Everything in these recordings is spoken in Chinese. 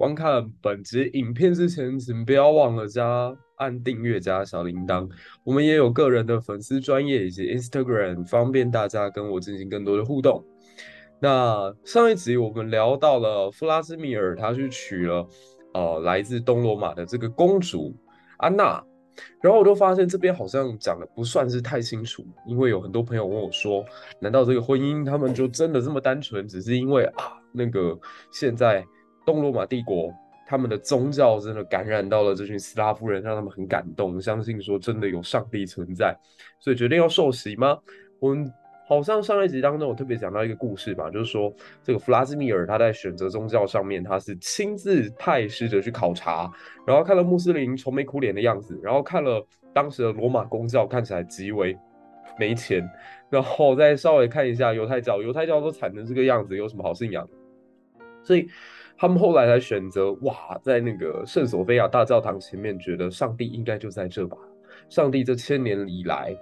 观看本集影片之前，请不要忘了加按订阅加小铃铛。我们也有个人的粉丝专业以及 Instagram，方便大家跟我进行更多的互动。那上一集我们聊到了弗拉兹米尔，他去娶了呃来自东罗马的这个公主安娜，然后我就发现这边好像讲的不算是太清楚，因为有很多朋友问我说，难道这个婚姻他们就真的这么单纯，只是因为啊那个现在。东罗马帝国，他们的宗教真的感染到了这群斯拉夫人，让他们很感动，相信说真的有上帝存在，所以决定要受洗吗？我们好像上一集当中我特别讲到一个故事吧，就是说这个弗拉兹米尔他在选择宗教上面，他是亲自派使者去考察，然后看了穆斯林愁眉苦脸的样子，然后看了当时的罗马公教看起来极为没钱，然后再稍微看一下犹太教，犹太教都惨成这个样子，有什么好信仰？所以。他们后来才选择哇，在那个圣索菲亚大教堂前面，觉得上帝应该就在这吧。上帝这千年以来，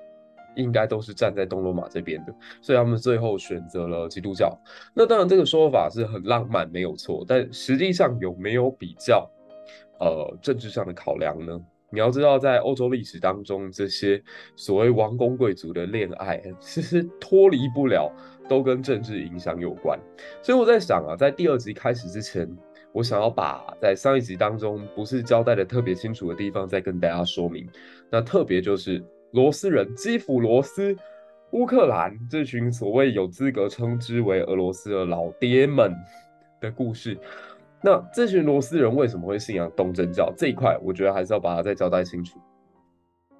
应该都是站在东罗马这边的，所以他们最后选择了基督教。那当然，这个说法是很浪漫，没有错。但实际上有没有比较，呃，政治上的考量呢？你要知道，在欧洲历史当中，这些所谓王公贵族的恋爱，其实脱离不了。都跟政治影响有关，所以我在想啊，在第二集开始之前，我想要把在上一集当中不是交代的特别清楚的地方再跟大家说明。那特别就是罗斯人基辅罗斯、乌克兰这群所谓有资格称之为俄罗斯的老爹们的故事。那这群罗斯人为什么会信仰东正教？这一块，我觉得还是要把它再交代清楚。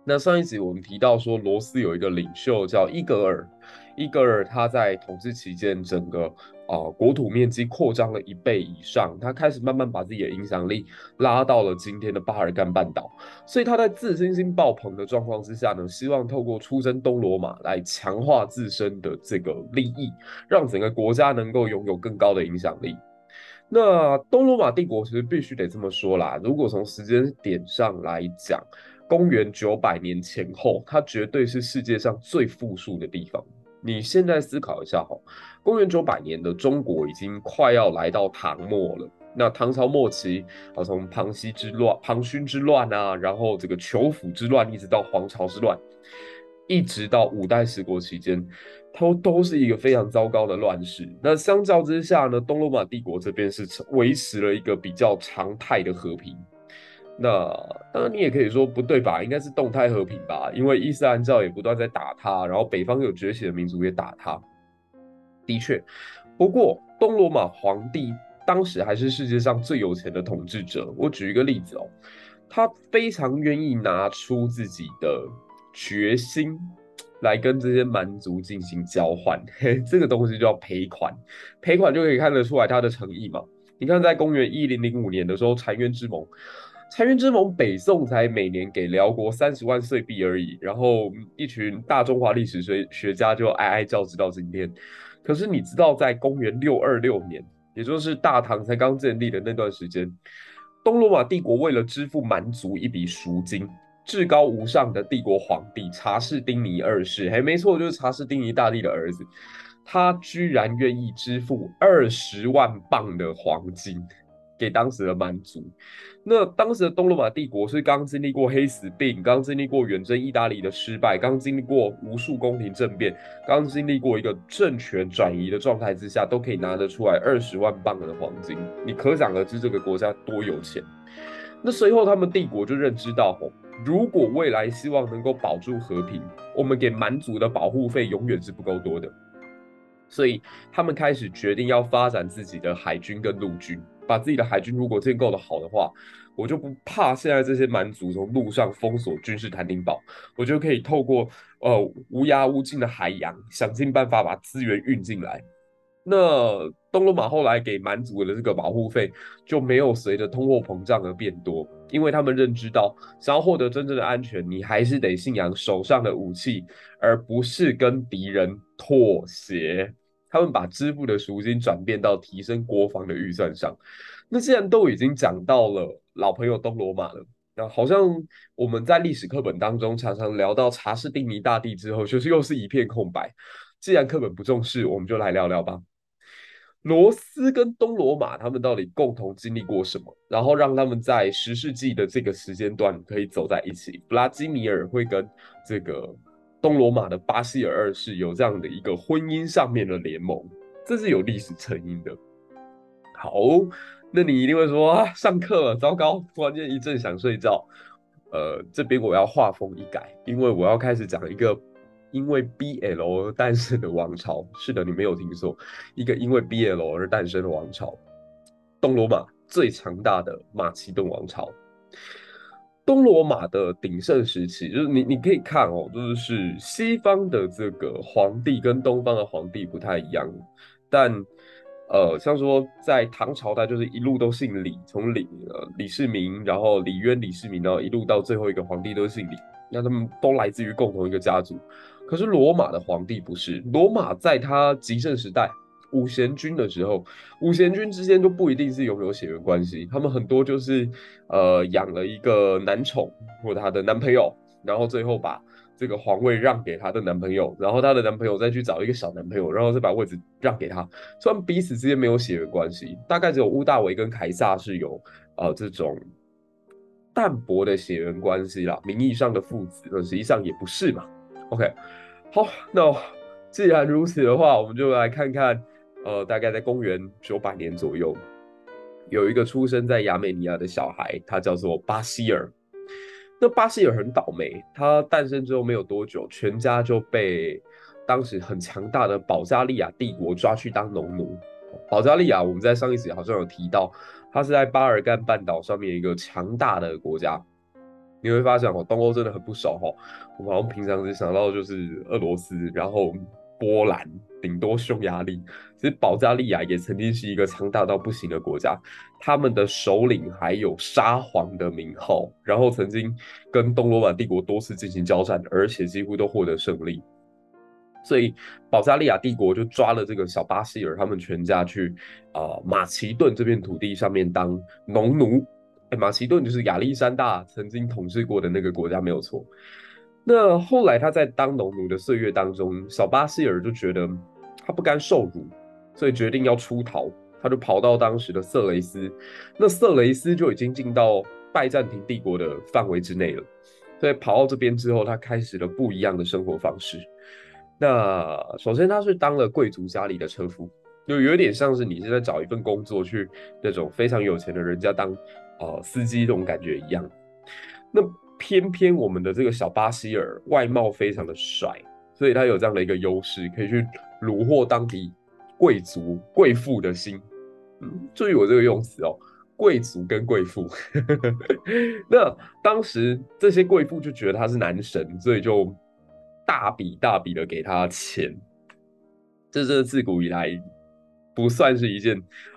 那上一集我们提到说，罗斯有一个领袖叫伊格尔。伊格尔他在统治期间，整个啊、国土面积扩张了一倍以上，他开始慢慢把自己的影响力拉到了今天的巴尔干半岛，所以他在自信心爆棚的状况之下呢，希望透过出征东罗马来强化自身的这个利益，让整个国家能够拥有更高的影响力。那东罗马帝国其实必须得这么说啦，如果从时间点上来讲，公元九百年前后，它绝对是世界上最富庶的地方。你现在思考一下哈，公元九百年的中国已经快要来到唐末了。那唐朝末期啊，从庞熙之乱、庞勋之乱啊，然后这个裘府之乱，一直到黄巢之乱，一直到五代十国期间，它都是一个非常糟糕的乱世。那相较之下呢，东罗马帝国这边是维持了一个比较常态的和平。那当然，你也可以说不对吧？应该是动态和平吧，因为伊斯兰教也不断在打他，然后北方有崛起的民族也打他。的确，不过东罗马皇帝当时还是世界上最有钱的统治者。我举一个例子哦，他非常愿意拿出自己的决心来跟这些蛮族进行交换，嘿，这个东西叫赔款，赔款就可以看得出来他的诚意嘛。你看，在公元一零零五年的时候，澶渊之盟。澶渊之盟，北宋才每年给辽国三十万岁币而已，然后一群大中华历史学学家就哀哀叫直到今天。可是你知道，在公元六二六年，也就是大唐才刚建立的那段时间，东罗马帝国为了支付蛮族一笔赎金，至高无上的帝国皇帝查士丁尼二世，还没错，就是查士丁尼大帝的儿子，他居然愿意支付二十万镑的黄金。给当时的蛮族。那当时的东罗马帝国是刚经历过黑死病，刚经历过远征意大利的失败，刚经历过无数宫廷政变，刚经历过一个政权转移的状态之下，都可以拿得出来二十万磅的黄金。你可想而知这个国家多有钱。那随后他们帝国就认知到，如果未来希望能够保住和平，我们给蛮族的保护费永远是不够多的。所以他们开始决定要发展自己的海军跟陆军。把自己的海军如果建构的好的话，我就不怕现在这些蛮族从陆上封锁君士坦丁堡，我就可以透过呃无涯无尽的海洋，想尽办法把资源运进来。那东罗马后来给蛮族的这个保护费就没有随着通货膨胀而变多，因为他们认知到，想要获得真正的安全，你还是得信仰手上的武器，而不是跟敌人妥协。他们把支付的赎金转变到提升国防的预算上。那既然都已经讲到了老朋友东罗马了，那好像我们在历史课本当中常常聊到查士丁尼大帝之后，就是又是一片空白。既然课本不重视，我们就来聊聊吧。罗斯跟东罗马他们到底共同经历过什么？然后让他们在十世纪的这个时间段可以走在一起。弗拉基米尔会跟这个。东罗马的巴西尔二世有这样的一个婚姻上面的联盟，这是有历史成因的。好，那你一定会说啊，上课了，糟糕，突然间一阵想睡觉。呃，这边我要画风一改，因为我要开始讲一个因为 BL 而诞生的王朝。是的，你没有听错，一个因为 BL 而诞生的王朝——东罗马最强大的马其顿王朝。东罗马的鼎盛时期，就是你你可以看哦，就是西方的这个皇帝跟东方的皇帝不太一样，但呃，像说在唐朝，代就是一路都姓李，从李呃李世民，然后李渊、李世民，然后一路到最后一个皇帝都姓李，那他们都来自于共同一个家族。可是罗马的皇帝不是，罗马在他极盛时代。五贤君的时候，五贤君之间就不一定是拥有血缘关系，他们很多就是呃养了一个男宠或他的男朋友，然后最后把这个皇位让给他的男朋友，然后他的男朋友再去找一个小男朋友，然后再把位置让给他。虽然彼此之间没有血缘关系，大概只有屋大维跟凯撒是有呃这种淡薄的血缘关系啦，名义上的父子，但实际上也不是嘛。OK，好，那既然如此的话，我们就来看看。呃，大概在公元九百年左右，有一个出生在亚美尼亚的小孩，他叫做巴西尔。那巴西尔很倒霉，他诞生之后没有多久，全家就被当时很强大的保加利亚帝国抓去当农奴。保加利亚，我们在上一集好像有提到，它是在巴尔干半岛上面一个强大的国家。你会发现哦，东欧真的很不熟哈。我们好像平常只想到就是俄罗斯，然后波兰。顶多匈牙利，其实保加利亚也曾经是一个强大到不行的国家，他们的首领还有沙皇的名号，然后曾经跟东罗马帝国多次进行交战，而且几乎都获得胜利。所以保加利亚帝国就抓了这个小巴西尔他们全家去啊、马其顿这片土地上面当农奴。哎，马其顿就是亚历山大曾经统治过的那个国家，没有错。那后来他在当农奴的岁月当中，小巴西尔就觉得他不甘受辱，所以决定要出逃。他就跑到当时的色雷斯，那色雷斯就已经进到拜占庭帝国的范围之内了。所以跑到这边之后，他开始了不一样的生活方式。那首先他是当了贵族家里的车夫，就有点像是你现在找一份工作去那种非常有钱的人家当呃司机这种感觉一样。那偏偏我们的这个小巴西尔外貌非常的帅，所以他有这样的一个优势，可以去虏获当地贵族贵妇的心。嗯，注意我这个用词哦，贵族跟贵妇。那当时这些贵妇就觉得他是男神，所以就大笔大笔的给他钱。这是自古以来不算是一件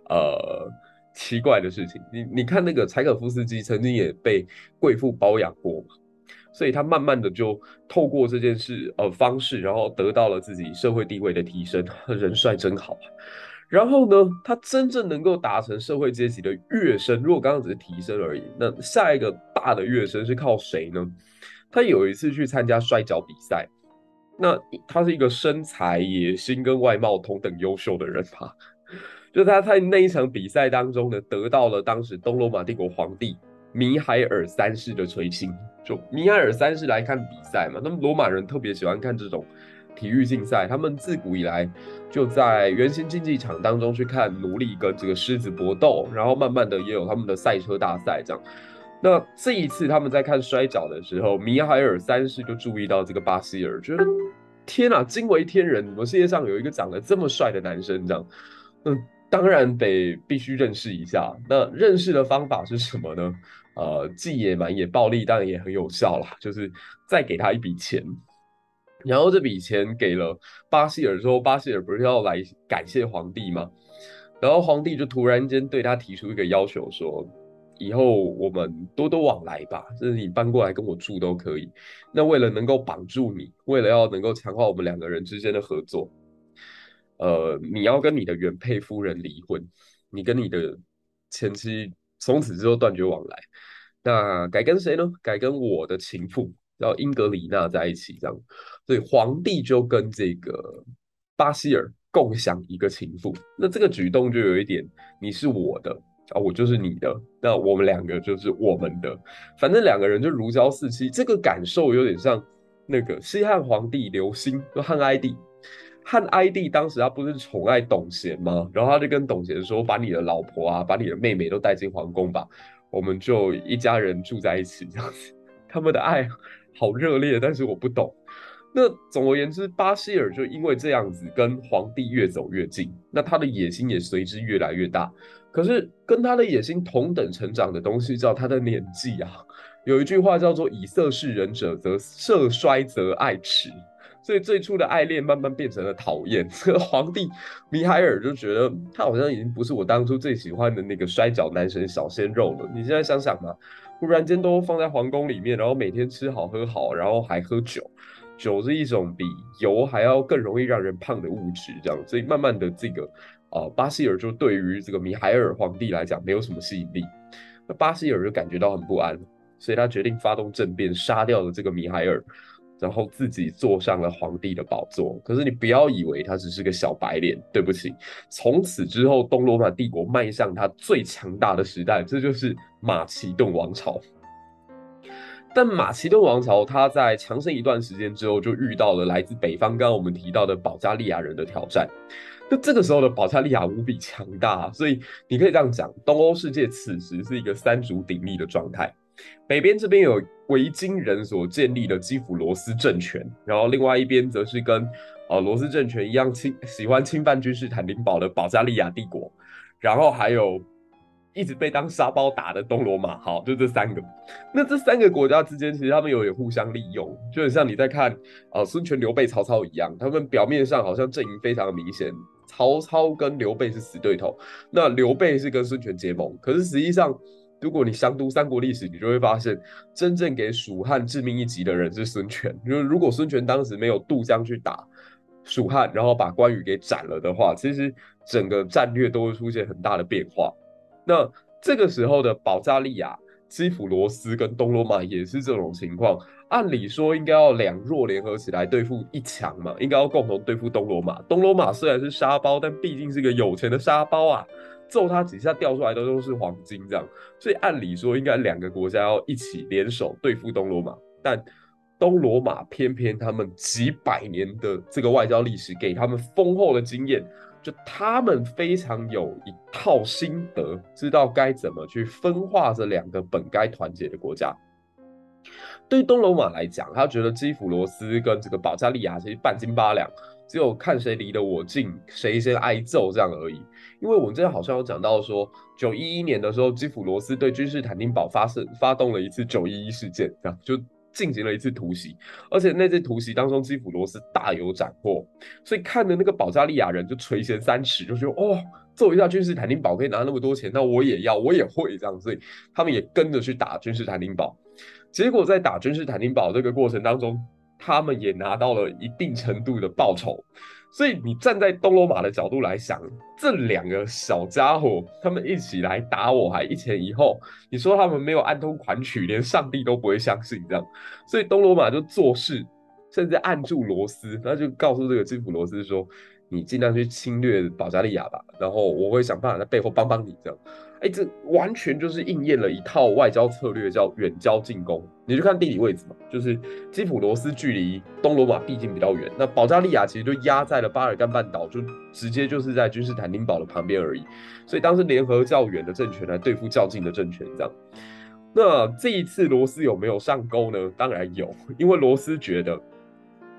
呃。奇怪的事情，你你看那个柴可夫斯基曾经也被贵妇包养过嘛，所以他慢慢的就透过这件事呃方式，然后得到了自己社会地位的提升。人帅真好啊！然后呢，他真正能够达成社会阶级的跃升，如果刚刚只是提升而已，那下一个大的跃升是靠谁呢？他有一次去参加摔跤比赛，那他是一个身材、野心跟外貌同等优秀的人吧。就他在那一场比赛当中呢，得到了当时东罗马帝国皇帝米海尔三世的垂青。就米海尔三世来看比赛嘛，那么罗马人特别喜欢看这种体育竞赛，他们自古以来就在圆形竞技场当中去看奴隶跟这个狮子搏斗，然后慢慢的也有他们的赛车大赛这样。那这一次他们在看摔跤的时候，米海尔三世就注意到这个巴西尔，觉得天啊，惊为天人，怎么世界上有一个长得这么帅的男生这样？嗯，当然得必须认识一下。那认识的方法是什么呢？呃，既野蛮也暴力，当然也很有效啦，就是再给他一笔钱。然后这笔钱给了巴西尔之后，巴西尔不是要来感谢皇帝吗？然后皇帝就突然间对他提出一个要求说。以后我们多多往来吧，就是你搬过来跟我住都可以。那为了能够绑住你，为了要能够强化我们两个人之间的合作，呃，你要跟你的原配夫人离婚，你跟你的前妻从此之后断绝往来。那改跟谁呢？改跟我的情妇叫英格里娜在一起，这样。所以皇帝就跟这个巴西尔共享一个情妇。那这个举动就有一点，你是我的。啊，我就是你的，那我们两个就是我们的，反正两个人就如胶似漆，这个感受有点像那个西汉皇帝刘欣，就汉哀帝。汉哀帝当时他不是宠爱董贤吗？然后他就跟董贤说：“把你的老婆啊，把你的妹妹都带进皇宫吧，我们就一家人住在一起这样子。”他们的爱好热烈，但是我不懂。那总而言之，巴西尔就因为这样子跟皇帝越走越近，那他的野心也随之越来越大。可是跟他的野心同等成长的东西叫他的年纪啊。有一句话叫做“以色事人者，则色衰则爱弛”，所以最初的爱恋慢慢变成了讨厌。这个皇帝米海尔就觉得他好像已经不是我当初最喜欢的那个摔跤男神小鲜肉了。你现在想想嘛，忽然间都放在皇宫里面，然后每天吃好喝好，然后还喝酒。酒是一种比油还要更容易让人胖的物质，这样，所以慢慢的这个。啊、呃，巴西尔就对于这个米海尔皇帝来讲没有什么吸引力，那巴西尔就感觉到很不安，所以他决定发动政变，杀掉了这个米海尔，然后自己坐上了皇帝的宝座。可是你不要以为他只是个小白脸，对不起，从此之后东罗马帝国迈向他最强大的时代，这就是马其顿王朝。但马其顿王朝他在强盛一段时间之后，就遇到了来自北方刚刚我们提到的保加利亚人的挑战。那这个时候的保加利亚无比强大，所以你可以这样讲，东欧世界此时是一个三足鼎立的状态。北边这边有维京人所建立的基辅罗斯政权，然后另外一边则是跟呃罗斯政权一样侵喜欢侵犯君士坦丁堡的保加利亚帝国，然后还有一直被当沙包打的东罗马。好，就这三个。那这三个国家之间，其实他们有点互相利用，就很像你在看呃孙权、刘备、曹操一样，他们表面上好像阵营非常的明显。曹操跟刘备是死对头，那刘备是跟孙权结盟。可是实际上，如果你详读三国历史，你就会发现，真正给蜀汉致命一击的人是孙权。就是如果孙权当时没有渡江去打蜀汉，然后把关羽给斩了的话，其实整个战略都会出现很大的变化。那这个时候的保加利亚。基辅罗斯跟东罗马也是这种情况，按理说应该要两弱联合起来对付一强嘛，应该要共同对付东罗马。东罗马虽然是沙包，但毕竟是个有钱的沙包啊，揍他几下掉出来的都是黄金，这样，所以按理说应该两个国家要一起联手对付东罗马，但东罗马偏偏他们几百年的这个外交历史给他们丰厚的经验。就他们非常有一套心得，知道该怎么去分化这两个本该团结的国家。对东罗马来讲，他觉得基辅罗斯跟这个保加利亚其实半斤八两，只有看谁离得我近，谁先挨揍这样而已。因为我们之前好像有讲到说，九一一年的时候，基辅罗斯对君士坦丁堡发生发动了一次九一一事件，这样就。进行了一次突袭，而且那次突袭当中，基辅罗斯大有斩获，所以看的那个保加利亚人就垂涎三尺，就觉得哦，揍一下君士坦丁堡可以拿那么多钱，那我也要，我也会这样，所以他们也跟着去打君士坦丁堡。结果在打君士坦丁堡这个过程当中，他们也拿到了一定程度的报酬。所以你站在东罗马的角度来想，这两个小家伙他们一起来打我，还一前一后，你说他们没有暗通款曲，连上帝都不会相信这样。所以东罗马就做事，甚至按住罗斯，他就告诉这个基普罗斯说：“你尽量去侵略保加利亚吧，然后我会想办法在背后帮帮你这样。哎，这完全就是应验了一套外交策略，叫远交近攻。你就看地理位置嘛，就是基普罗斯距离东罗马毕竟比较远，那保加利亚其实就压在了巴尔干半岛，就直接就是在君士坦丁堡的旁边而已。所以当时联合较远的政权来对付较近的政权，这样。那这一次罗斯有没有上钩呢？当然有，因为罗斯觉得，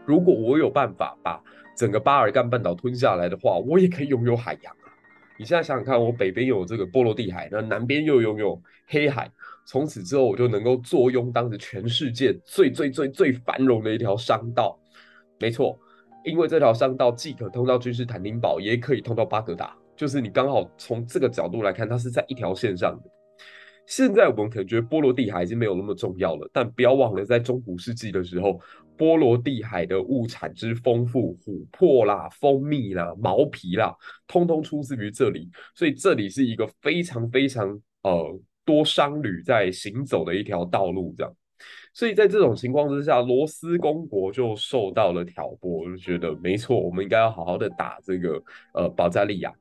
如果我有办法把整个巴尔干半岛吞下来的话，我也可以拥有海洋啊。你现在想想看，我北边有这个波罗的海，那南边又拥有黑海，从此之后我就能够坐拥当时全世界最最最最繁荣的一条商道。没错，因为这条商道既可通到君士坦丁堡，也可以通到巴格达，就是你刚好从这个角度来看，它是在一条线上的。现在我们可能觉得波罗的海已经没有那么重要了，但不要忘了，在中古世纪的时候，波罗的海的物产之丰富，琥珀啦、蜂蜜啦、毛皮啦，通通出自于这里，所以这里是一个非常非常呃多商旅在行走的一条道路，这样。所以在这种情况之下，罗斯公国就受到了挑拨，就觉得没错，我们应该要好好的打这个呃保加利亚。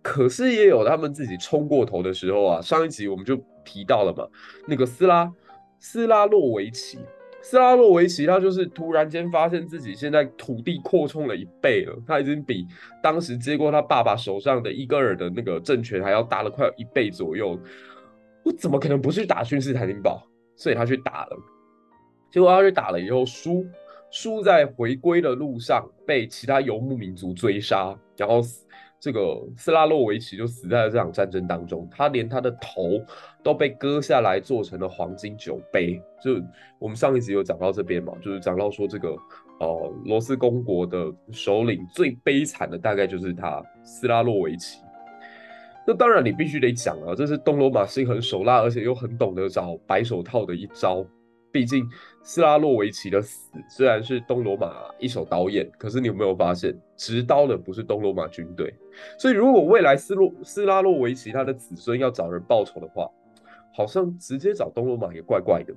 可是也有他们自己冲过头的时候啊，上一集我们就提到了嘛，那个斯拉斯拉洛维奇，斯拉洛维奇他就是突然间发现自己现在土地扩充了一倍了，他已经比当时接过他爸爸手上的伊戈尔的那个政权还要大了快有一倍左右，我怎么可能不去打君士坦丁堡？所以他去打了，结果他去打了以后输，输在回归的路上被其他游牧民族追杀，然后。这个斯拉洛维奇就死在了这场战争当中，他连他的头都被割下来做成了黄金酒杯。就我们上一集有讲到这边嘛，就是讲到说这个呃罗斯公国的首领最悲惨的大概就是他斯拉洛维奇。那当然你必须得讲啊，这是东罗马心狠手辣，而且又很懂得找白手套的一招。毕竟斯拉洛维奇的死虽然是东罗马一手导演，可是你有没有发现，执刀的不是东罗马军队？所以如果未来斯洛斯拉洛维奇他的子孙要找人报仇的话，好像直接找东罗马也怪怪的。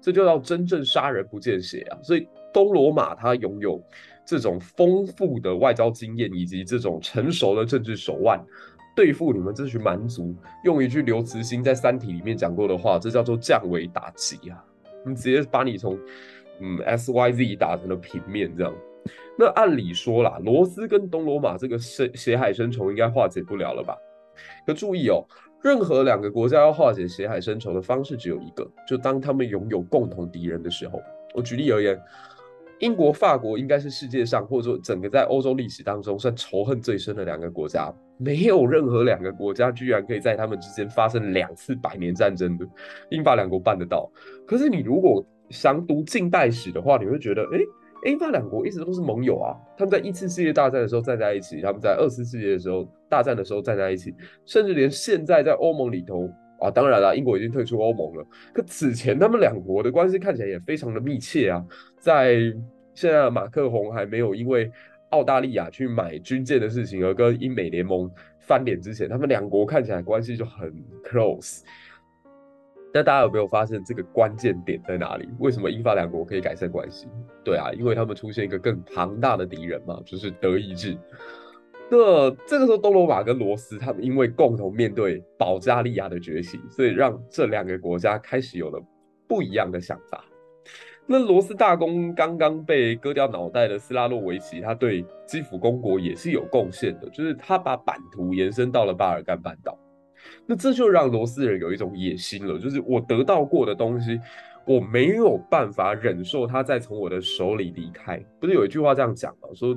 这就叫真正杀人不见血啊！所以东罗马他拥有这种丰富的外交经验以及这种成熟的政治手腕，对付你们这群蛮族，用一句刘慈欣在《三体》里面讲过的话，这叫做降维打击啊！你直接把你从嗯 S Y Z 打成了平面这样，那按理说啦，罗斯跟东罗马这个血血海深仇应该化解不了了吧？可注意哦，任何两个国家要化解血海深仇的方式只有一个，就当他们拥有共同敌人的时候。我举例而言，英国、法国应该是世界上或者说整个在欧洲历史当中算仇恨最深的两个国家，没有任何两个国家居然可以在他们之间发生两次百年战争的，英法两国办得到。可是你如果详读近代史的话，你会觉得，哎，英法两国一直都是盟友啊。他们在一次世界大战的时候站在一起，他们在二次世界的时候大战的时候站在一起，甚至连现在在欧盟里头啊，当然了，英国已经退出欧盟了。可此前他们两国的关系看起来也非常的密切啊。在现在马克宏还没有因为澳大利亚去买军舰的事情而跟英美联盟翻脸之前，他们两国看起来关系就很 close。那大家有没有发现这个关键点在哪里？为什么英法两国可以改善关系？对啊，因为他们出现一个更庞大的敌人嘛，就是德意志。那这个时候，多罗瓦跟罗斯他们因为共同面对保加利亚的崛起，所以让这两个国家开始有了不一样的想法。那罗斯大公刚刚被割掉脑袋的斯拉洛维奇，他对基辅公国也是有贡献的，就是他把版图延伸到了巴尔干半岛。那这就让罗斯人有一种野心了，就是我得到过的东西，我没有办法忍受它再从我的手里离开。不是有一句话这样讲吗？说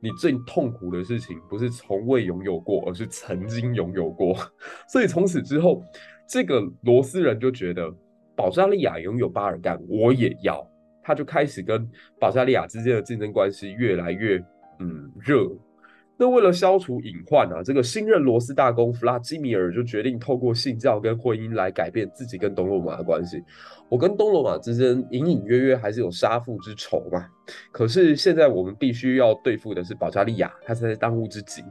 你最痛苦的事情不是从未拥有过，而是曾经拥有过。所以从此之后，这个罗斯人就觉得保加利亚拥有巴尔干，我也要。他就开始跟保加利亚之间的竞争关系越来越嗯热。那为了消除隐患啊，这个新任罗斯大公弗拉基米尔就决定透过信教跟婚姻来改变自己跟东罗马的关系。我跟东罗马之间隐隐约约还是有杀父之仇嘛。可是现在我们必须要对付的是保加利亚，他是当务之急，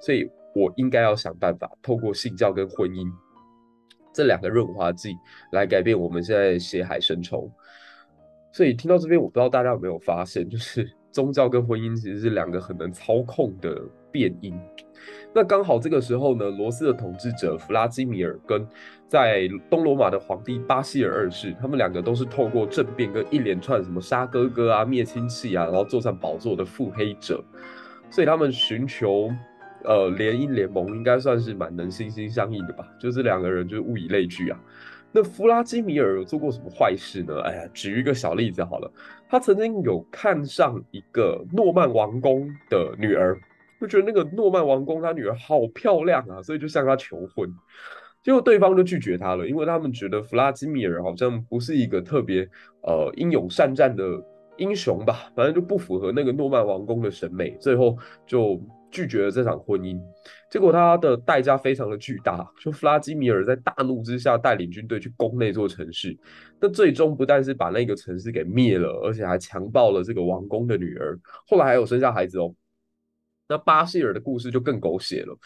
所以我应该要想办法透过信教跟婚姻这两个润滑剂来改变我们现在血海深仇。所以听到这边，我不知道大家有没有发现，就是。宗教跟婚姻其实是两个很能操控的变因。那刚好这个时候呢，罗斯的统治者弗拉基米尔跟在东罗马的皇帝巴西尔二世，他们两个都是透过政变跟一连串什么杀哥哥啊、灭亲戚啊，然后坐上宝座的腹黑者，所以他们寻求呃联姻联盟，应该算是蛮能心心相印的吧。就是两个人就是物以类聚啊。那弗拉基米尔有做过什么坏事呢？哎呀，举一个小例子好了，他曾经有看上一个诺曼王公的女儿。就觉得那个诺曼王公他女儿好漂亮啊，所以就向他求婚，结果对方就拒绝他了，因为他们觉得弗拉基米尔好像不是一个特别呃英勇善战的英雄吧，反正就不符合那个诺曼王公的审美，最后就拒绝了这场婚姻。结果他的代价非常的巨大，就弗拉基米尔在大怒之下带领军队去攻那座城市，那最终不但是把那个城市给灭了，而且还强暴了这个王公的女儿，后来还有生下孩子哦。那巴西尔的故事就更狗血了，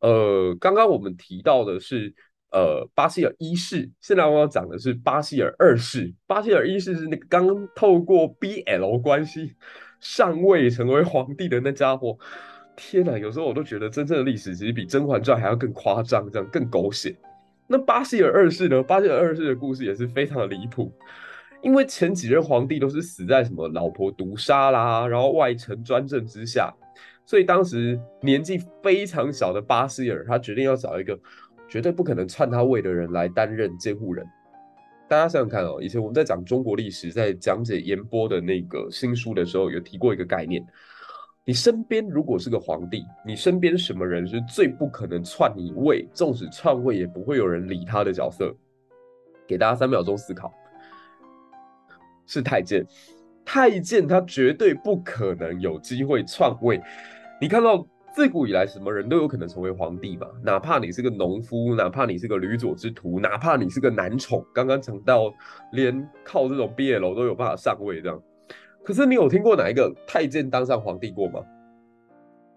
呃，刚刚我们提到的是呃巴西尔一世，现在我要讲的是巴西尔二世。巴西尔一世是那个刚透过 BL 关系上位成为皇帝的那家伙。天哪，有时候我都觉得真正的历史其实比《甄嬛传》还要更夸张，这样更狗血。那巴西尔二世呢？巴西尔二世的故事也是非常的离谱，因为前几任皇帝都是死在什么老婆毒杀啦，然后外臣专政之下。所以当时年纪非常小的巴西尔，他决定要找一个绝对不可能篡他位的人来担任监护人。大家想想看哦，以前我们在讲中国历史，在讲解严波的那个新书的时候，有提过一个概念：你身边如果是个皇帝，你身边什么人是最不可能篡你位，纵使篡位也不会有人理他的角色？给大家三秒钟思考，是太监。太监他绝对不可能有机会篡位。你看到自古以来，什么人都有可能成为皇帝嘛？哪怕你是个农夫，哪怕你是个驴左之徒，哪怕你是个男宠，刚刚讲到连靠这种毕业楼都有办法上位这样。可是你有听过哪一个太监当上皇帝过吗？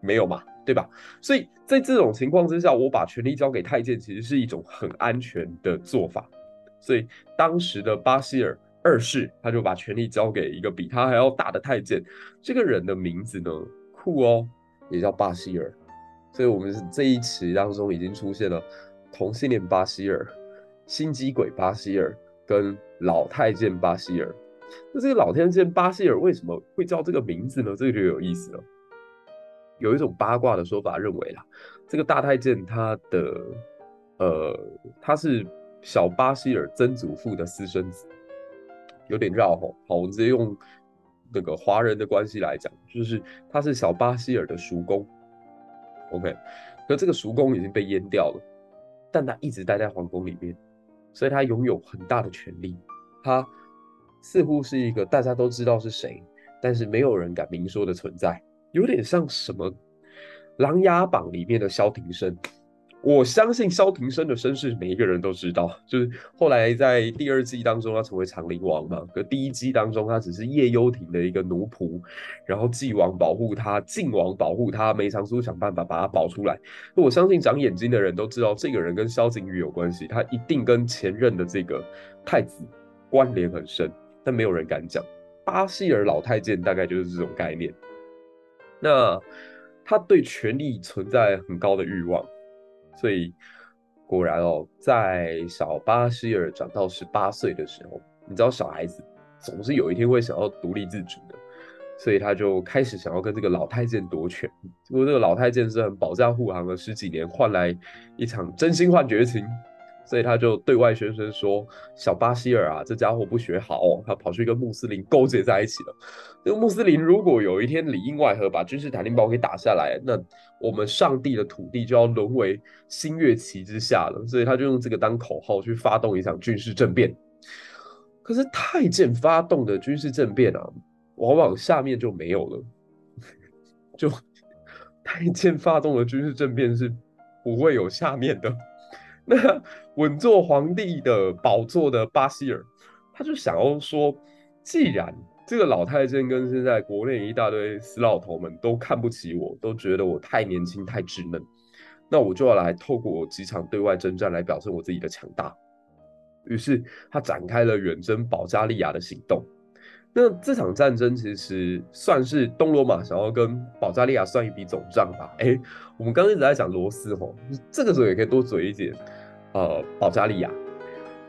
没有嘛，对吧？所以在这种情况之下，我把权力交给太监，其实是一种很安全的做法。所以当时的巴西尔。二世他就把权力交给一个比他还要大的太监，这个人的名字呢，酷哦，也叫巴西尔，所以我们这一期当中已经出现了同性恋巴西尔、心机鬼巴西尔跟老太监巴西尔。那这个老太监巴西尔为什么会叫这个名字呢？这个就有意思了。有一种八卦的说法认为啦，这个大太监他的呃他是小巴西尔曾祖父的私生子。有点绕吼，好，我们直接用那个华人的关系来讲，就是他是小巴西尔的叔公，OK，可这个叔公已经被阉掉了，但他一直待在皇宫里面，所以他拥有很大的权力，他似乎是一个大家都知道是谁，但是没有人敢明说的存在，有点像什么《琅琊榜》里面的萧庭生。我相信萧庭生的身世，每一个人都知道。就是后来在第二季当中，他成为长陵王嘛。可第一季当中，他只是叶幽庭的一个奴仆，然后纪王保护他，晋王保护他，梅长苏想办法把他保出来。我相信长眼睛的人都知道，这个人跟萧景宇有关系，他一定跟前任的这个太子关联很深，但没有人敢讲。巴西尔老太监大概就是这种概念。那他对权力存在很高的欲望。所以果然哦，在小巴西尔长到十八岁的时候，你知道小孩子总是有一天会想要独立自主的，所以他就开始想要跟这个老太监夺权。结果这个老太监是很保驾护航了十几年，换来一场真心换绝情。所以他就对外宣称说：“小巴西尔啊，这家伙不学好哦，他跑去跟穆斯林勾结在一起了。这个穆斯林如果有一天里应外合把君士坦丁堡给打下来，那我们上帝的土地就要沦为新月旗之下了。所以他就用这个当口号去发动一场军事政变。可是太监发动的军事政变啊，往往下面就没有了。就 太监发动的军事政变是不会有下面的。”那 稳坐皇帝的宝座的巴西尔，他就想要说，既然这个老太监跟现在国内一大堆死老头们都看不起我，都觉得我太年轻太稚嫩，那我就要来透过几场对外征战来表现我自己的强大。于是他展开了远征保加利亚的行动。那这场战争其实算是东罗马想要跟保加利亚算一笔总账吧？哎、我们刚刚一直在讲罗斯吼，这个时候也可以多嘴一点。呃，保加利亚，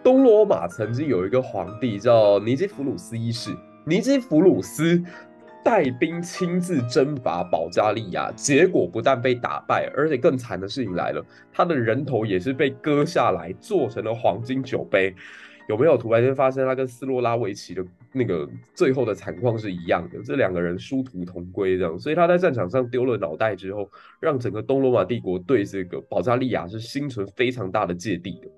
东罗马曾经有一个皇帝叫尼基弗鲁斯一世，尼基弗鲁斯带兵亲自征伐保加利亚，结果不但被打败，而且更惨的事情来了，他的人头也是被割下来做成了黄金酒杯。有没有突然间发现他跟斯洛拉维奇的那个最后的惨况是一样的？这两个人殊途同归，这样，所以他在战场上丢了脑袋之后，让整个东罗马帝国对这个保加利亚是心存非常大的芥蒂的。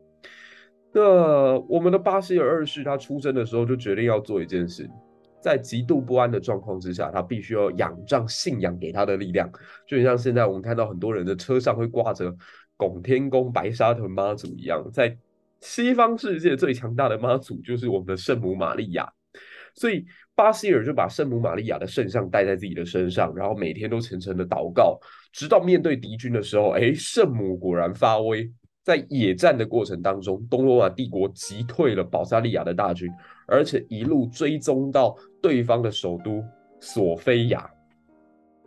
那我们的巴西尔二世他出生的时候就决定要做一件事，在极度不安的状况之下，他必须要仰仗信仰给他的力量，就像现在我们看到很多人的车上会挂着拱天宫、白沙屯妈祖一样，在。西方世界最强大的妈祖就是我们的圣母玛利亚，所以巴西尔就把圣母玛利亚的圣像带在自己的身上，然后每天都虔诚的祷告，直到面对敌军的时候，哎，圣母果然发威，在野战的过程当中，东罗马帝国击退了保加利亚的大军，而且一路追踪到对方的首都索菲亚，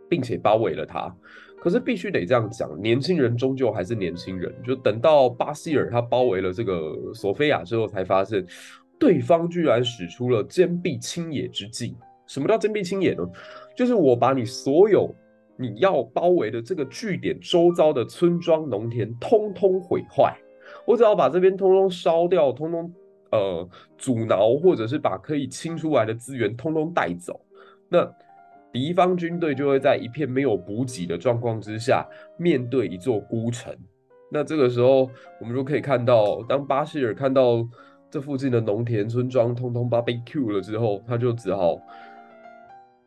并且包围了他。可是必须得这样讲，年轻人终究还是年轻人。就等到巴西尔他包围了这个索菲亚之后，才发现对方居然使出了坚壁清野之计。什么叫坚壁清野呢？就是我把你所有你要包围的这个据点周遭的村庄、农田通通毁坏，我只要把这边通通烧掉，通通呃阻挠，或者是把可以清出来的资源通通带走，那。敌方军队就会在一片没有补给的状况之下，面对一座孤城。那这个时候，我们就可以看到，当巴西尔看到这附近的农田村庄通通被 Q 了之后，他就只好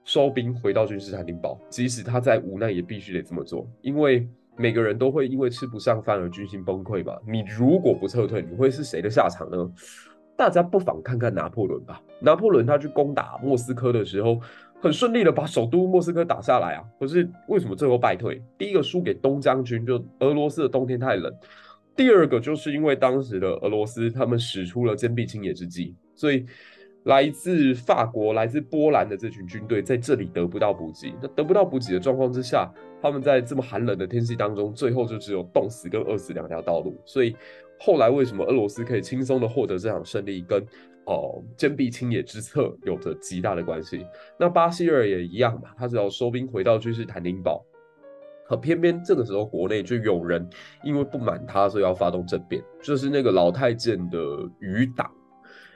收兵回到君士坦丁堡。即使他再无奈，也必须得这么做，因为每个人都会因为吃不上饭而军心崩溃嘛。你如果不撤退，你会是谁的下场呢？大家不妨看看拿破仑吧。拿破仑他去攻打莫斯科的时候，很顺利的把首都莫斯科打下来啊，可是为什么最后败退？第一个输给东将军，就俄罗斯的冬天太冷；第二个就是因为当时的俄罗斯他们使出了坚壁清野之计，所以来自法国、来自波兰的这群军队在这里得不到补给。那得不到补给的状况之下，他们在这么寒冷的天气当中，最后就只有冻死跟饿死两条道路。所以后来为什么俄罗斯可以轻松的获得这场胜利，跟哦，坚壁清野之策有着极大的关系。那巴西尔也一样嘛，他只要收兵回到君士坦丁堡，可偏偏这个时候国内就有人因为不满他，所以要发动政变，就是那个老太监的余党。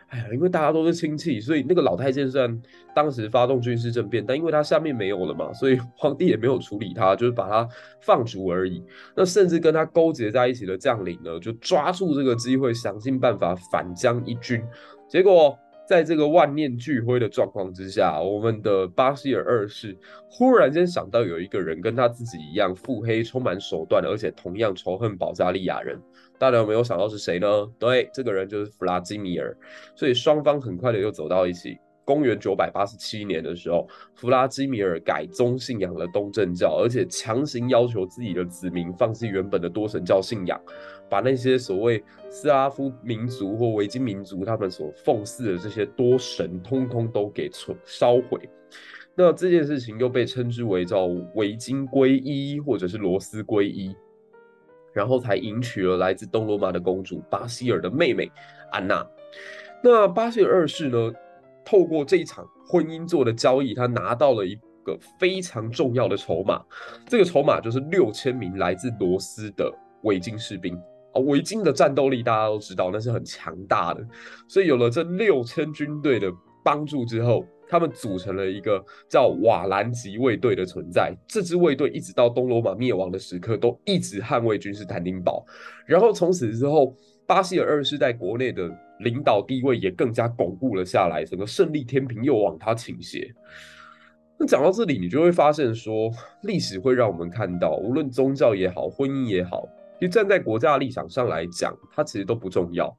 哎呀，因为大家都是亲戚，所以那个老太监虽然当时发动军事政变，但因为他下面没有了嘛，所以 皇帝也没有处理他，就是把他放逐而已。那甚至跟他勾结在一起的将领呢，就抓住这个机会，想尽办法反将一军。结果，在这个万念俱灰的状况之下，我们的巴西尔二世忽然间想到有一个人跟他自己一样腹黑、充满手段，而且同样仇恨保加利亚人。大家有没有想到是谁呢？对，这个人就是弗拉基米尔。所以双方很快的又走到一起。公元九百八十七年的时候，弗拉基米尔改宗信仰了东正教，而且强行要求自己的子民放弃原本的多神教信仰，把那些所谓斯拉夫民族或维京民族他们所奉祀的这些多神，通通都给烧毁。那这件事情又被称之为叫维京归一，或者是罗斯归一，然后才迎娶了来自东罗马的公主巴西尔的妹妹安娜。那巴西尔二世呢？透过这一场婚姻做的交易，他拿到了一个非常重要的筹码。这个筹码就是六千名来自罗斯的维京士兵。维京的战斗力大家都知道，那是很强大的。所以有了这六千军队的帮助之后，他们组成了一个叫瓦兰吉卫队的存在。这支卫队一直到东罗马灭亡的时刻，都一直捍卫君士坦丁堡。然后从此之后，巴西尔二世在国内的领导地位也更加巩固了下来，整个胜利天平又往他倾斜。那讲到这里，你就会发现说，历史会让我们看到，无论宗教也好，婚姻也好，其实站在国家的立场上来讲，它其实都不重要。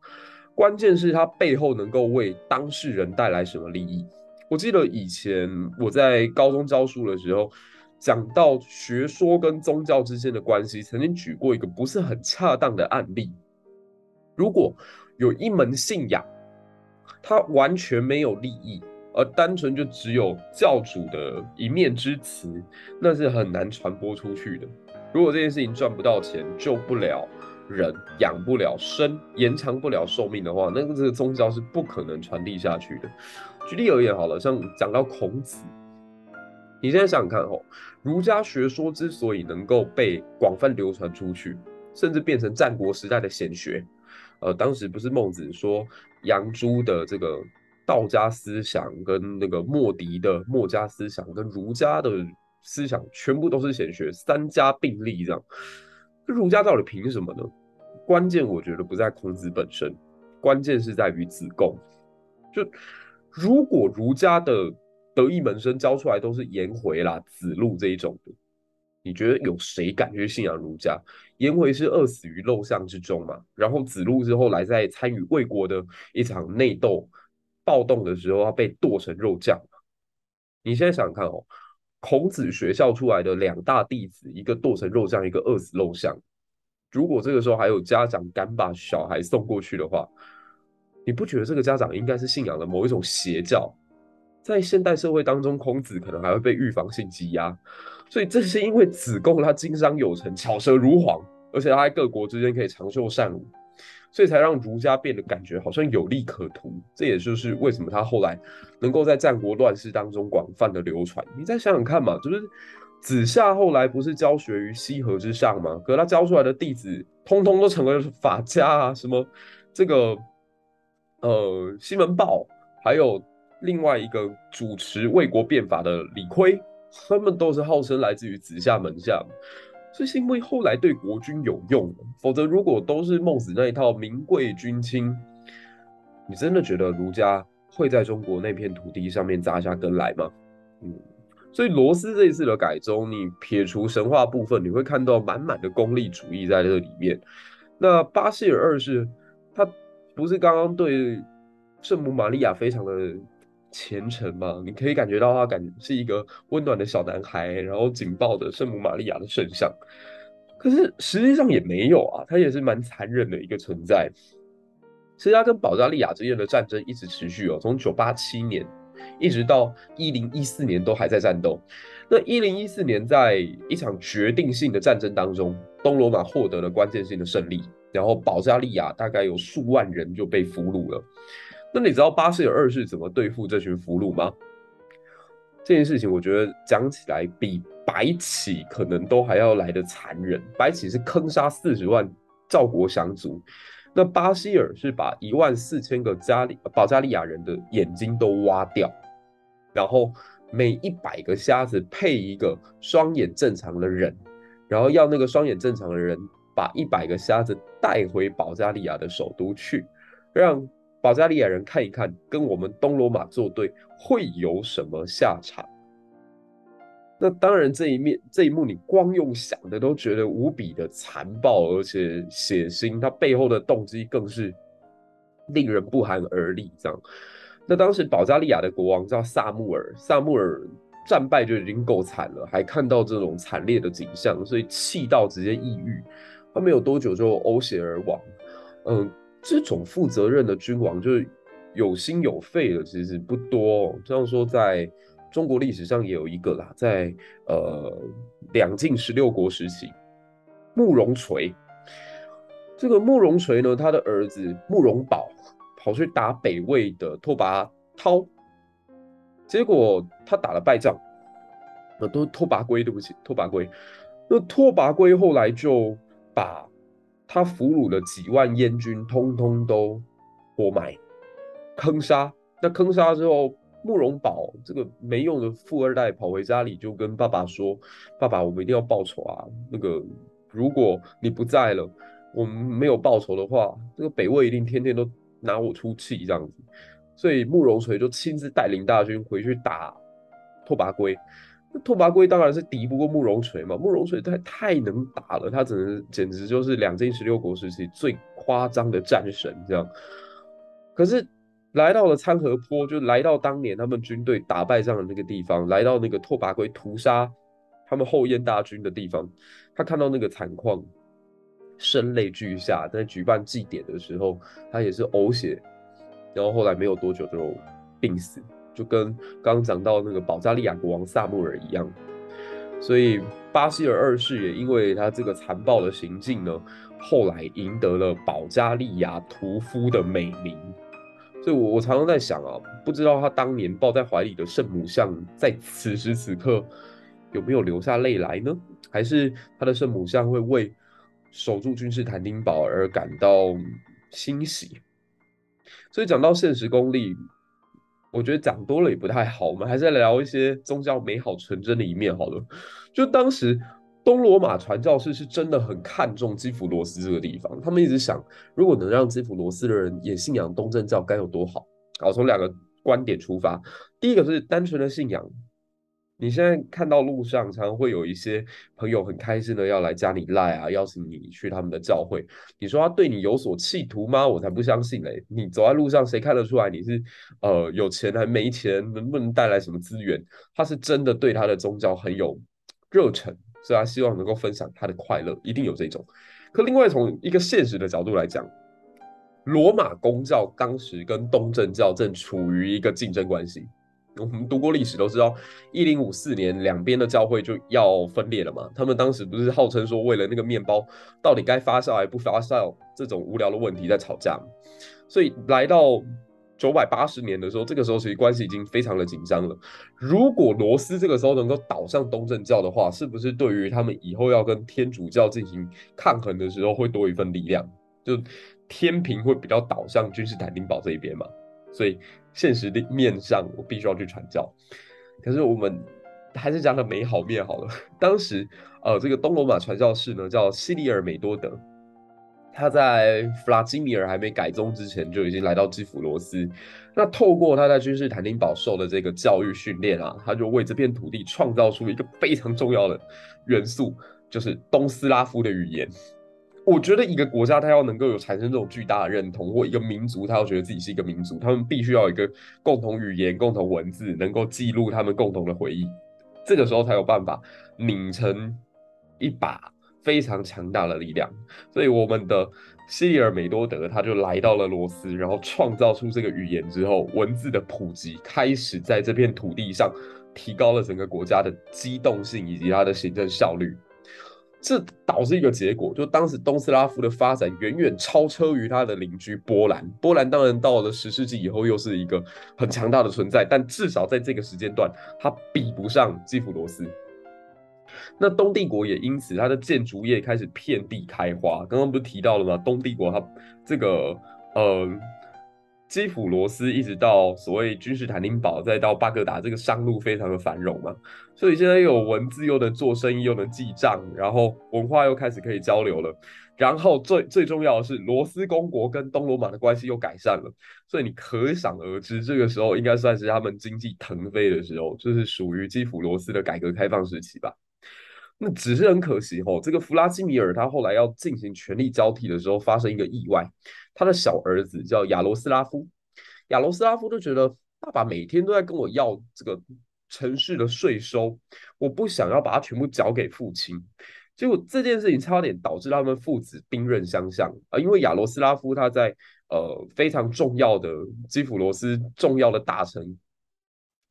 关键是它背后能够为当事人带来什么利益。我记得以前我在高中教书的时候，讲到学说跟宗教之间的关系，曾经举过一个不是很恰当的案例。如果有一门信仰，它完全没有利益，而单纯就只有教主的一面之词，那是很难传播出去的。如果这件事情赚不到钱，救不了人，养不了生，延长不了寿命的话，那个这个宗教是不可能传递下去的。举例而言，好了，像讲到孔子，你现在想想看哦，儒家学说之所以能够被广泛流传出去，甚至变成战国时代的显学，呃，当时不是孟子说杨朱的这个。道家思想跟那个墨翟的墨家思想跟儒家的思想全部都是显学，三家并立这样。儒家到底凭什么呢？关键我觉得不在孔子本身，关键是在于子贡。就如果儒家的得意门生教出来都是颜回啦、子路这一种的，你觉得有谁敢去信仰儒家？颜回是饿死于陋巷之中嘛，然后子路之后来在参与魏国的一场内斗。暴动的时候要被剁成肉酱。你现在想想看哦，孔子学校出来的两大弟子，一个剁成肉酱，一个饿死肉酱。如果这个时候还有家长敢把小孩送过去的话，你不觉得这个家长应该是信仰了某一种邪教？在现代社会当中，孔子可能还会被预防性羁押。所以正是因为子贡他经商有成，巧舌如簧，而且他在各国之间可以长袖善舞。所以才让儒家变得感觉好像有利可图，这也就是为什么他后来能够在战国乱世当中广泛的流传。你再想想看嘛，就是子夏后来不是教学于西河之上吗？可是他教出来的弟子，通通都成为了法家啊，什么这个呃西门豹，还有另外一个主持魏国变法的李悝，他们都是号称来自于子夏门下。这是因为后来对国君有用，否则如果都是孟子那一套名贵君轻，你真的觉得儒家会在中国那片土地上面扎下根来吗？嗯，所以罗斯这一次的改宗，你撇除神话部分，你会看到满满的功利主义在这里面。那巴西尔二世，他不是刚刚对圣母玛利亚非常的。虔诚嘛，你可以感觉到他感是一个温暖的小男孩，然后紧抱着圣母玛利亚的圣像。可是实际上也没有啊，他也是蛮残忍的一个存在。其实他跟保加利亚之间的战争一直持续哦，从九八七年一直到一零一四年都还在战斗。那一零一四年在一场决定性的战争当中，东罗马获得了关键性的胜利，然后保加利亚大概有数万人就被俘虏了。那你知道巴西尔二世怎么对付这群俘虏吗？这件事情我觉得讲起来比白起可能都还要来得残忍。白起是坑杀四十万赵国降卒，那巴西尔是把一万四千个加利保加利亚人的眼睛都挖掉，然后每一百个瞎子配一个双眼正常的人，然后要那个双眼正常的人把一百个瞎子带回保加利亚的首都去，让。保加利亚人看一看，跟我们东罗马作对会有什么下场？那当然，这一面这一幕，你光用想的都觉得无比的残暴，而且血腥。它背后的动机更是令人不寒而栗。这样，那当时保加利亚的国王叫萨穆尔，萨穆尔战败就已经够惨了，还看到这种惨烈的景象，所以气到直接抑郁。他没有多久就呕血而亡。嗯。这种负责任的君王，就是有心有肺的，其实不多哦。这样说，在中国历史上也有一个啦，在呃两晋十六国时期，慕容垂。这个慕容垂呢，他的儿子慕容宝跑去打北魏的拓跋焘，结果他打了败仗，呃，都拓跋圭，对不起，拓跋圭。那拓跋圭后来就把。他俘虏了几万燕军，通通都活埋、坑杀。那坑杀之后，慕容宝这个没用的富二代跑回家里，就跟爸爸说：“爸爸，我们一定要报仇啊！那个如果你不在了，我们没有报仇的话，这个北魏一定天天都拿我出气这样子。”所以慕容垂就亲自带领大军回去打拓跋圭。那拓跋圭当然是敌不过慕容垂嘛，慕容垂太太能打了，他只能简直就是两晋十六国时期最夸张的战神这样。可是来到了参合坡，就来到当年他们军队打败仗的那个地方，来到那个拓跋圭屠杀他们后燕大军的地方，他看到那个惨况，声泪俱下，在举办祭典的时候，他也是呕血，然后后来没有多久就病死。就跟刚刚讲到那个保加利亚国王萨穆尔一样。所以巴西尔二世也因为他这个残暴的行径呢，后来赢得了保加利亚屠夫的美名。所以我我常常在想啊，不知道他当年抱在怀里的圣母像，在此时此刻有没有流下泪来呢？还是他的圣母像会为守住君士坦丁堡而感到欣喜？所以讲到现实功力。我觉得讲多了也不太好，我们还是来聊一些宗教美好纯真的一面好了。就当时东罗马传教士是真的很看重基辅罗斯这个地方，他们一直想，如果能让基辅罗斯的人也信仰东正教，该有多好。好，从两个观点出发，第一个是单纯的信仰。你现在看到路上常常会有一些朋友很开心的要来加你赖啊，邀请你去他们的教会。你说他对你有所企图吗？我才不相信嘞！你走在路上，谁看得出来你是呃有钱还没钱？能不能带来什么资源？他是真的对他的宗教很有热忱，所以他希望能够分享他的快乐，一定有这种。可另外从一个现实的角度来讲，罗马公教当时跟东正教正处于一个竞争关系。我们读过历史都知道，一零五四年两边的教会就要分裂了嘛。他们当时不是号称说，为了那个面包到底该发酵还不发酵这种无聊的问题在吵架。所以来到九百八十年的时候，这个时候其实关系已经非常的紧张了。如果罗斯这个时候能够倒向东正教的话，是不是对于他们以后要跟天主教进行抗衡的时候会多一份力量？就天平会比较倒向君士坦丁堡这一边嘛？所以。现实的面上，我必须要去传教。可是我们还是讲个美好面好了。当时，呃，这个东罗马传教士呢，叫西里尔美多德，他在弗拉基米尔还没改宗之前，就已经来到基辅罗斯。那透过他在君士坦丁堡受的这个教育训练啊，他就为这片土地创造出一个非常重要的元素，就是东斯拉夫的语言。我觉得一个国家，它要能够有产生这种巨大的认同，或一个民族，它要觉得自己是一个民族，他们必须要有一个共同语言、共同文字，能够记录他们共同的回忆。这个时候才有办法拧成一把非常强大的力量。所以，我们的西里尔美多德他就来到了罗斯，然后创造出这个语言之后，文字的普及开始在这片土地上提高了整个国家的机动性以及它的行政效率。这导致一个结果，就当时东斯拉夫的发展远远超车于他的邻居波兰。波兰当然到了十世纪以后又是一个很强大的存在，但至少在这个时间段，它比不上基辅罗斯。那东帝国也因此它的建筑业开始遍地开花。刚刚不是提到了吗？东帝国它这个呃。基辅罗斯一直到所谓君士坦丁堡，再到巴格达，这个商路非常的繁荣嘛，所以现在又有文字，又能做生意，又能记账，然后文化又开始可以交流了。然后最最重要的是，罗斯公国跟东罗马的关系又改善了，所以你可想而知，这个时候应该算是他们经济腾飞的时候，就是属于基辅罗斯的改革开放时期吧。那只是很可惜哦，这个弗拉基米尔他后来要进行权力交替的时候，发生一个意外，他的小儿子叫亚罗斯拉夫，亚罗斯拉夫就觉得爸爸每天都在跟我要这个城市的税收，我不想要把它全部交给父亲，结果这件事情差点导致他们父子兵刃相向啊，因为亚罗斯拉夫他在呃非常重要的基辅罗斯重要的大臣，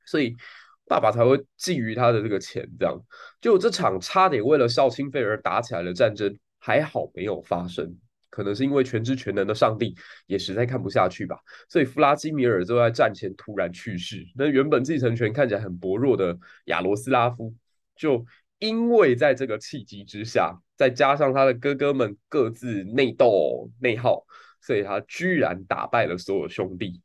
所以。爸爸才会觊觎他的这个钱，这样就这场差点为了孝亲费而打起来的战争，还好没有发生。可能是因为全知全能的上帝也实在看不下去吧，所以弗拉基米尔就在战前突然去世。那原本继承权看起来很薄弱的亚罗斯拉夫，就因为在这个契机之下，再加上他的哥哥们各自内斗内耗，所以他居然打败了所有兄弟。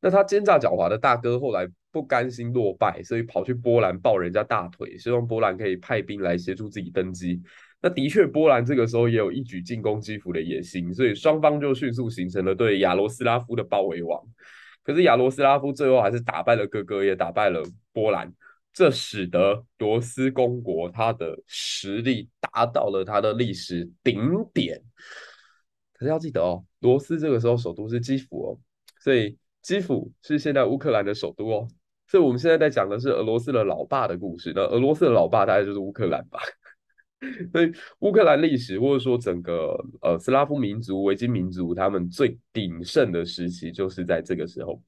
那他奸诈狡猾的大哥后来不甘心落败，所以跑去波兰抱人家大腿，希望波兰可以派兵来协助自己登基。那的确，波兰这个时候也有一举进攻基辅的野心，所以双方就迅速形成了对亚罗斯拉夫的包围网。可是亚罗斯拉夫最后还是打败了哥哥，也打败了波兰，这使得罗斯公国它的实力达到了它的历史顶点。可是要记得哦，罗斯这个时候首都是基辅哦，所以。基辅是现在乌克兰的首都哦，所以我们现在在讲的是俄罗斯的老爸的故事。那俄罗斯的老爸大概就是乌克兰吧。所以乌克兰历史或者说整个呃斯拉夫民族、维京民族他们最鼎盛的时期就是在这个时候。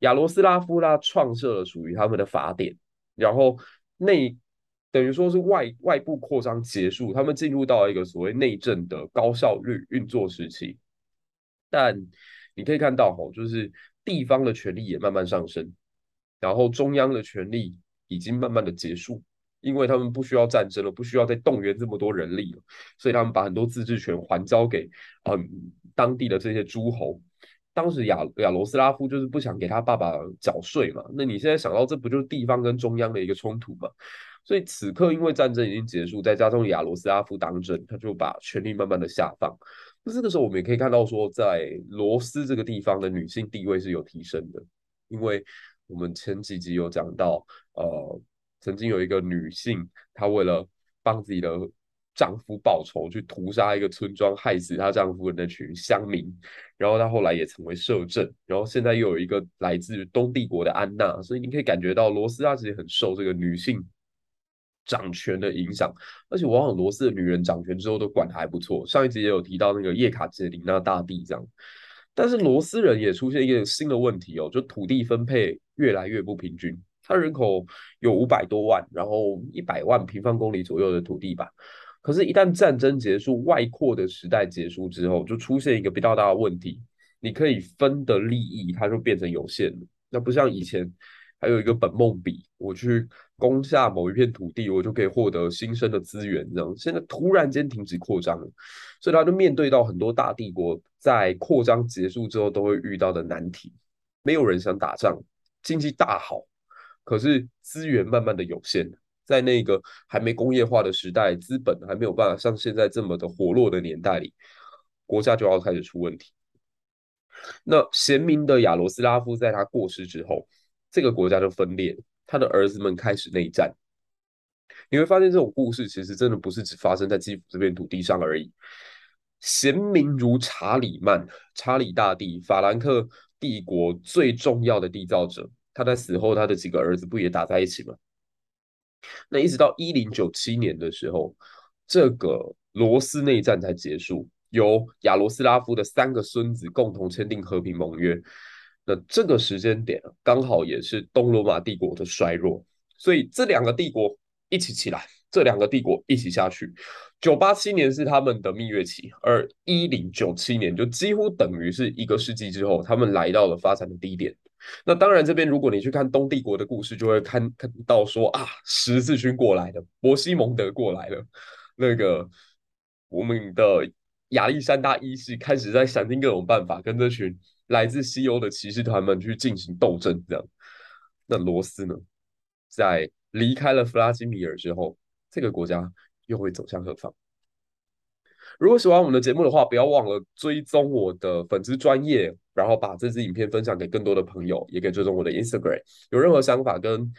亚罗斯拉夫他创设了属于他们的法典，然后内等于说是外外部扩张结束，他们进入到一个所谓内政的高效率运作时期。但你可以看到，吼，就是地方的权力也慢慢上升，然后中央的权力已经慢慢的结束，因为他们不需要战争了，不需要再动员这么多人力了，所以他们把很多自治权还交给嗯当地的这些诸侯。当时亚亚罗斯拉夫就是不想给他爸爸缴税嘛，那你现在想到这不就是地方跟中央的一个冲突吗？所以此刻因为战争已经结束，再加上亚罗斯拉夫当政，他就把权力慢慢的下放。那这个时候我们也可以看到说，在罗斯这个地方的女性地位是有提升的，因为我们前几集有讲到，呃，曾经有一个女性，她为了帮自己的丈夫报仇，去屠杀一个村庄，害死她丈夫的那群乡民，然后她后来也成为摄政，然后现在又有一个来自于东帝国的安娜，所以你可以感觉到罗斯她其实很受这个女性掌权的影响，而且往往罗斯的女人掌权之后都管得还不错。上一集也有提到那个叶卡捷琳娜大帝这样，但是罗斯人也出现一个新的问题哦，就土地分配越来越不平均。他人口有五百多万，然后一百万平方公里左右的土地吧。可是，一旦战争结束，外扩的时代结束之后，就出现一个比较大的问题：你可以分的利益，它就变成有限了。那不像以前，还有一个本梦比，我去攻下某一片土地，我就可以获得新生的资源。这样，现在突然间停止扩张了，所以他就面对到很多大帝国在扩张结束之后都会遇到的难题。没有人想打仗，经济大好，可是资源慢慢的有限。在那个还没工业化的时代，资本还没有办法像现在这么的活络的年代里，国家就要开始出问题。那贤明的亚罗斯拉夫在他过世之后，这个国家就分裂，他的儿子们开始内战。你会发现这种故事其实真的不是只发生在基辅这片土地上而已。贤明如查理曼，查理大帝，法兰克帝国最重要的缔造者，他在死后，他的几个儿子不也打在一起吗？那一直到一零九七年的时候，这个罗斯内战才结束，由亚罗斯拉夫的三个孙子共同签订和平盟约。那这个时间点刚好也是东罗马帝国的衰弱，所以这两个帝国一起起来，这两个帝国一起下去。九八七年是他们的蜜月期，而一零九七年就几乎等于是一个世纪之后，他们来到了发展的低点。那当然，这边如果你去看东帝国的故事，就会看看到说啊，十字军过来了，伯西蒙德过来了，那个我们的亚历山大一世开始在想尽各种办法，跟这群来自西欧的骑士团们去进行斗争。这样，那罗斯呢，在离开了弗拉基米尔之后，这个国家又会走向何方？如果喜欢我们的节目的话，不要忘了追踪我的粉丝专业，然后把这支影片分享给更多的朋友，也可以追踪我的 Instagram。有任何想法跟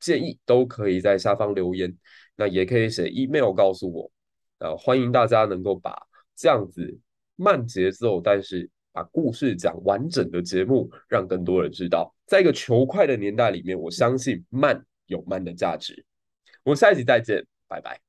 建议，都可以在下方留言，那也可以写 email 告诉我。呃，欢迎大家能够把这样子慢节奏，但是把故事讲完整的节目，让更多人知道，在一个求快的年代里面，我相信慢有慢的价值。我们下一集再见，拜拜。